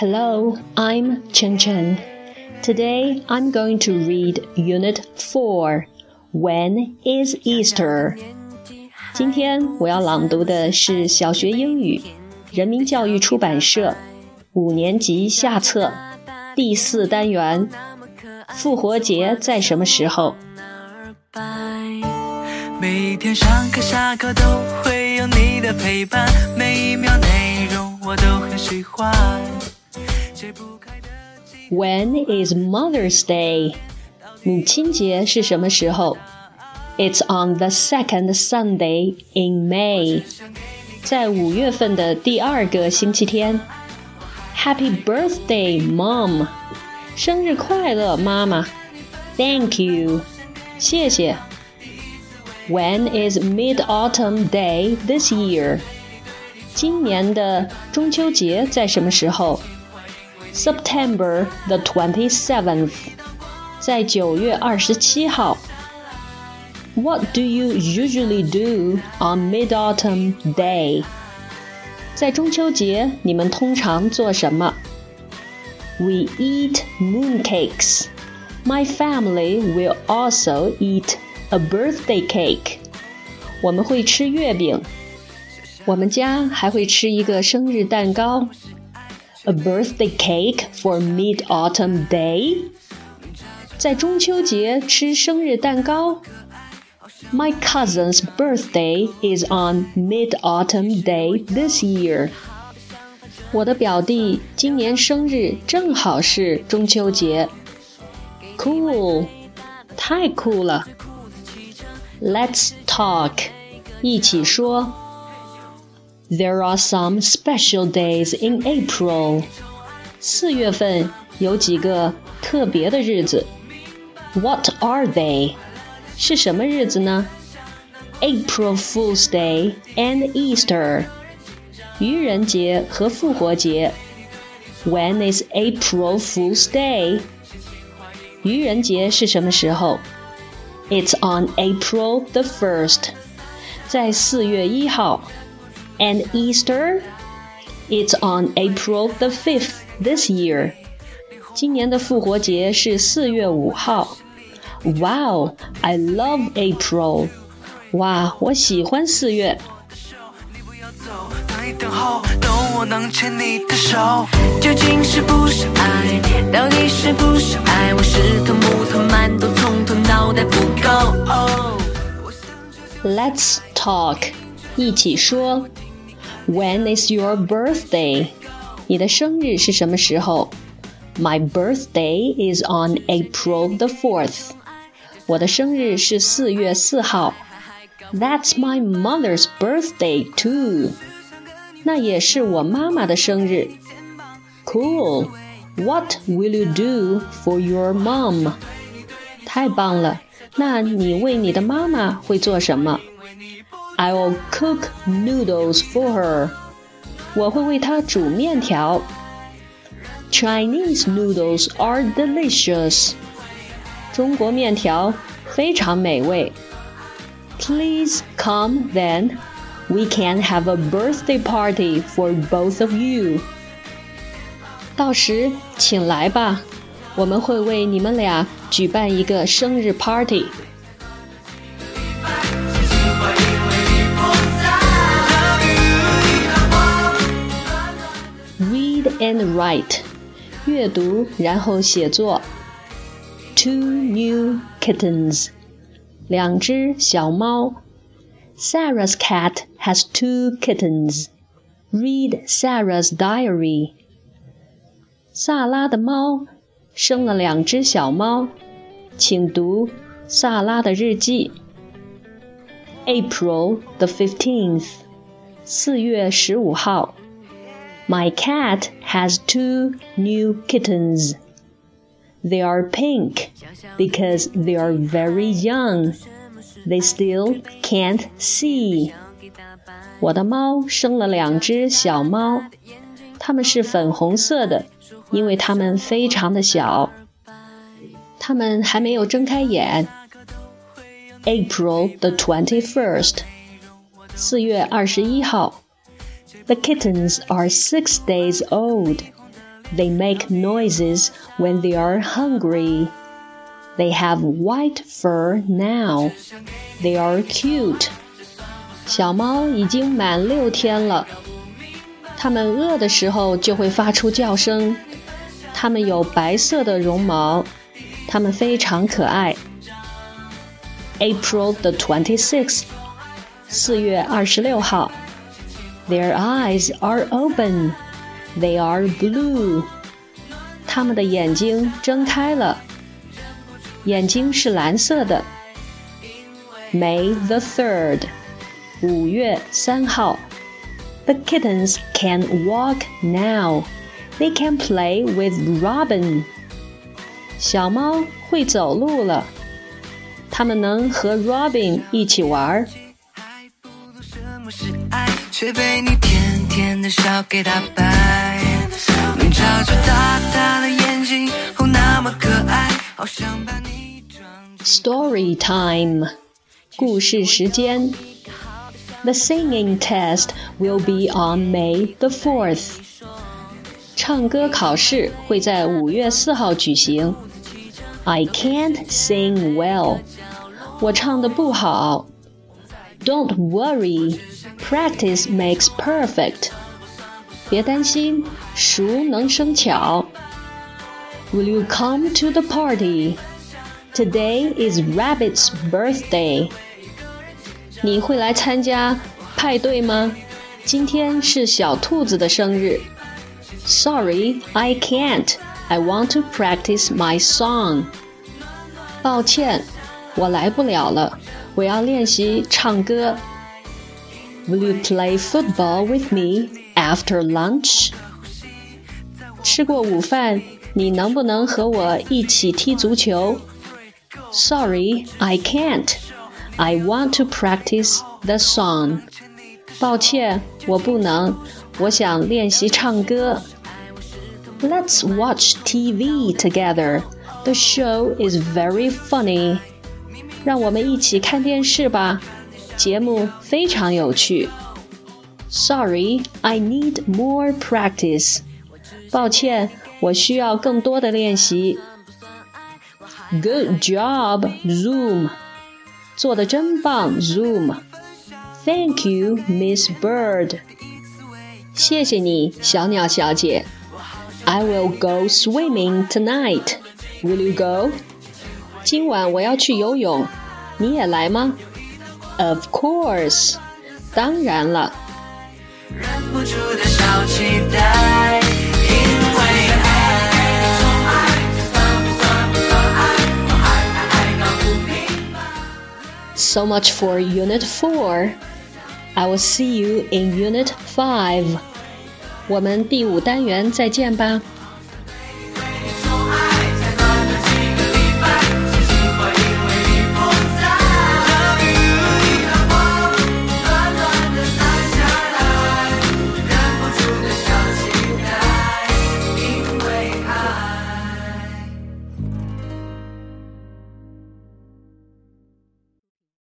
Hello, I'm Chen Chen. Today I'm going to read Unit 4 When is Easter? 今天我要朗读的是小学英语人民教育出版社五年级下册第四单元复活节在什么时候？每天上课下课都会有你的陪伴，每一秒内容我都很喜欢。when is Mother's Day? 母亲节是什么时候？It's on the second Sunday in May. 在五月份的第二个星期天。Happy birthday, Mom! 生日快乐，妈妈。Thank you. 谢谢。When is Mid Autumn Day this year? 今年的中秋节在什么时候 ？September the twenty seventh，在九月二十七号。What do you usually do on Mid Autumn Day？在中秋节，你们通常做什么？We eat mooncakes. My family will also eat a birthday cake. 我们会吃月饼。我们家还会吃一个生日蛋糕。 a birthday cake for Mid Autumn Day？在中秋节吃生日蛋糕？My cousin's birthday is on Mid Autumn Day this year。我的表弟今年生日正好是中秋节。Cool，太酷了。Let's talk，一起说。 there are some special days in April. 四月份有几个特别的日子。What are they? 是什么日子呢？April Fool's Day and Easter. 愚人节和复活节。When is April Fool's Day? 愚人节是什么时候？It's on April the first. 在四月一号。 and Easter? It's on April the 5th this year. 今年的复活节是四月五号。Wow, I love April. 哇，我喜欢四月。等候，等我能牵你的手。究竟是不是爱？到底是不是爱？我是头木头馒头，从头脑袋不够。Let's talk，一起说。 when is your birthday? 你的生日是什么时候？My birthday is on April the fourth. 我的生日是四月四号。That's my mother's birthday too. 那也是我妈妈的生日。Cool. What will you do for your mom? 太棒了！那你为你的妈妈会做什么 ？I will cook noodles for her. 我会为她煮面条。Chinese noodles are delicious. 中国面条非常美味。Please come then. We can have a birthday party for both of you. 到时请来吧，我们会为你们俩举办一个生日 party。 and write，阅读然后写作。Two new kittens，两只小猫。Sarah's cat has two kittens. Read Sarah's diary. 萨拉的猫生了两只小猫，请读萨拉的日记。April the fifteenth，四月十五号。 my cat has two new kittens. They are pink because they are very young. They still can't see. 我的猫生了两只小猫，它们是粉红色的，因为它们非常的小，它们还没有睁开眼。April the twenty-first，四月二十一号。 the kittens are six days old. They make noises when they are hungry. They have white fur now. They are cute. 小猫已经满六天了。它们饿的时候就会发出叫声。它们有白色的绒毛。它们非常可爱。April the twenty sixth，四月二十六号。 Their eyes are open. They are blue. 他们的眼睛睁开了，眼睛是蓝色的。May the third，五月三号。The kittens can walk now. They can play with Robin. 小猫会走路了，它们能和 Robin 一起玩儿。 却被你甜甜的笑给打败。你眨着大大的眼睛，哦，那么可爱，好想把你装。Story time，故事时间。The singing test will be on May the fourth。唱歌考试会在五月四号举行。I can't sing well，我唱的不好。Don't worry。 Practice makes perfect. 别担心，熟能生巧。Will you come to the party? Today is Rabbit's birthday. 你会来参加派对吗？今天是小兔子的生日。Sorry, I can't. I want to practice my song. 抱歉，我来不了了，我要练习唱歌。 Will you play football with me after lunch? 吃过午饭，你能不能和我一起踢足球？Sorry, I can't. I want to practice the song. 抱歉，我不能，我想练习唱歌。Let's watch TV together. The show is very funny. 让我们一起看电视吧。 节目非常有趣。Sorry, I need more practice. 抱歉，我需要更多的练习。Good job, Zoom. 做的真棒，Zoom。Thank you, Miss Bird. 谢谢你，小鸟小姐。I will go swimming tonight. Will you go? 今晚我要去游泳，你也来吗 ？Of course，当然了。So much for Unit 4. I will see you in Unit 5. 我们第五单元再见吧。